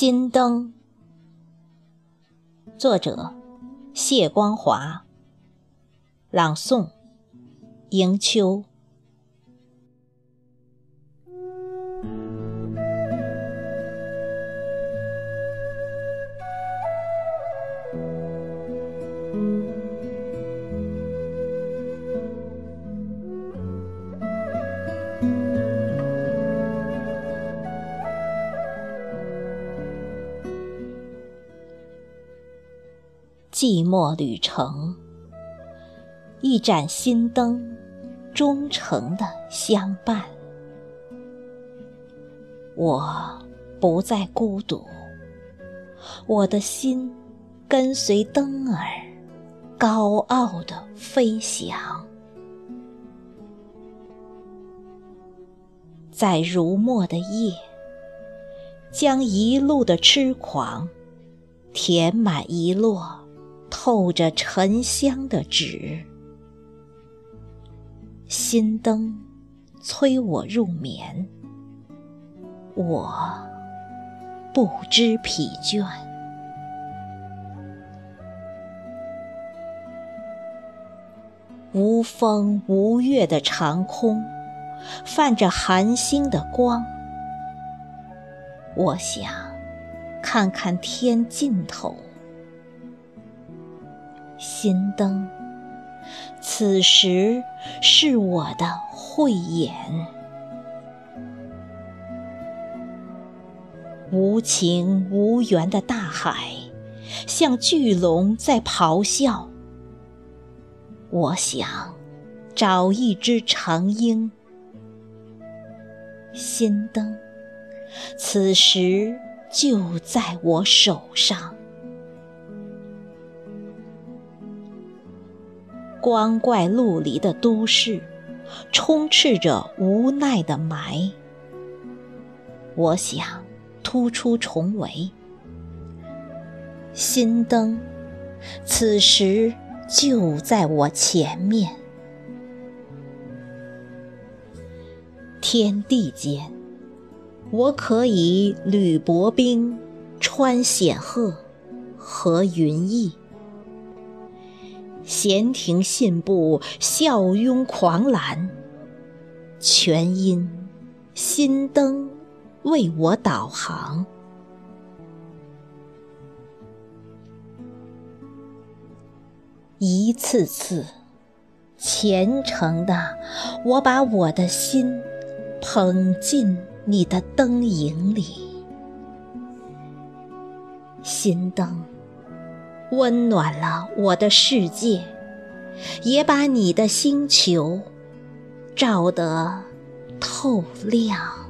心灯，作者谢光华，朗诵迎秋。寂寞旅程，一盏心灯，忠诚的相伴。我不再孤独，我的心跟随灯儿，高傲的飞翔。在如墨的夜，将一路的痴狂填满一摞。透着沉香的纸，心灯催我入眠，我不知疲倦。无风无月的长空，泛着寒星的光，我想看看天尽头。心灯，此时是我的慧眼。无情无缘的大海，像巨龙在咆哮。我想找一只长鹰。心灯，此时就在我手上。光怪陆离的都市，充斥着无奈的霾。我想突出重围，心灯此时就在我前面。天地间，我可以履薄冰，穿险壑，和云翳。闲庭信步，笑拥狂澜，全因心灯为我导航。一次次虔诚的，我把我的心捧进你的灯影里，心灯。温暖了我的世界，也把你的星球照得透亮。